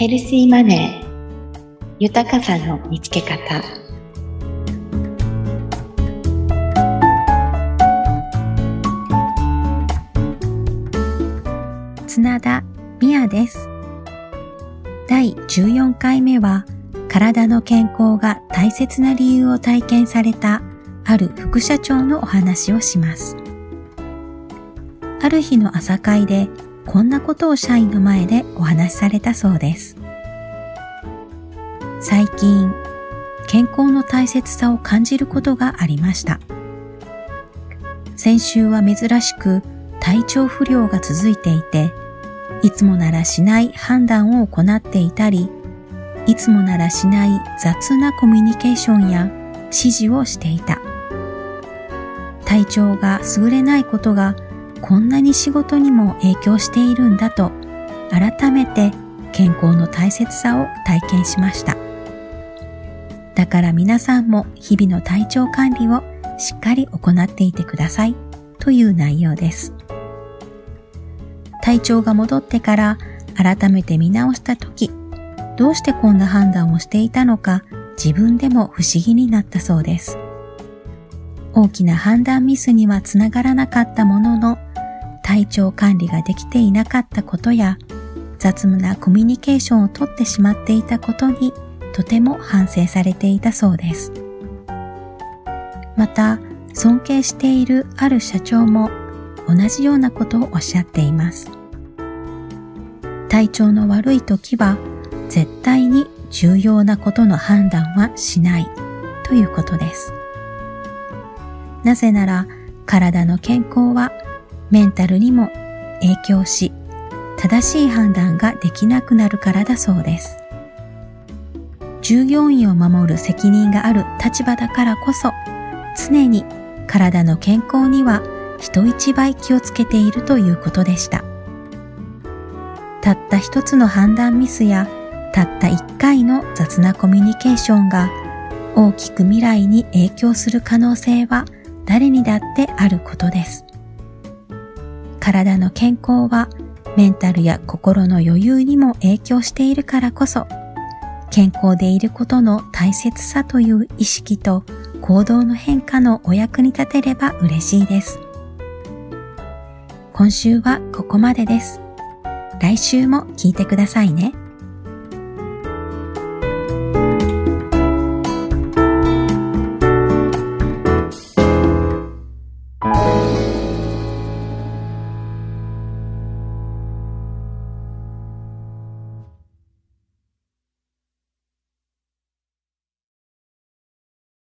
ヘルシーマネー。豊かさの見つけ方。綱田美也です。第14回目は体の健康が大切な理由を体験されたある副社長のお話をします。ある日の朝会でこんなことを社員の前でお話しされたそうです。最近、健康の大切さを感じることがありました。先週は珍しく体調不良が続いていて、いつもならしない判断を行っていたり、いつもならしない雑なコミュニケーションや指示をしていた。体調が優れないことがこんなに仕事にも影響しているんだと改めて健康の大切さを体験しました。だから皆さんも日々の体調管理をしっかり行っていてくださいという内容です。体調が戻ってから改めて見直した時、どうしてこんな判断をしていたのか自分でも不思議になったそうです。大きな判断ミスにはつながらなかったものの、体調管理ができていなかったことや、雑務なコミュニケーションをとってしまっていたことにとても反省されていたそうです。また、尊敬しているある社長も同じようなことをおっしゃっています。体調の悪い時は絶対に重要なことの判断はしないということです。なぜなら体の健康はメンタルにも影響し、正しい判断ができなくなるからだそうです。従業員を守る責任がある立場だからこそ、常に体の健康には人一倍気をつけているということでした。たった一つの判断ミスや、たった一回の雑なコミュニケーションが大きく未来に影響する可能性は誰にだってあることです。体の健康はメンタルや心の余裕にも影響しているからこそ、健康でいることの大切さという意識と行動の変化のお役に立てれば嬉しいです。今週はここまでです。来週も聞いてくださいね。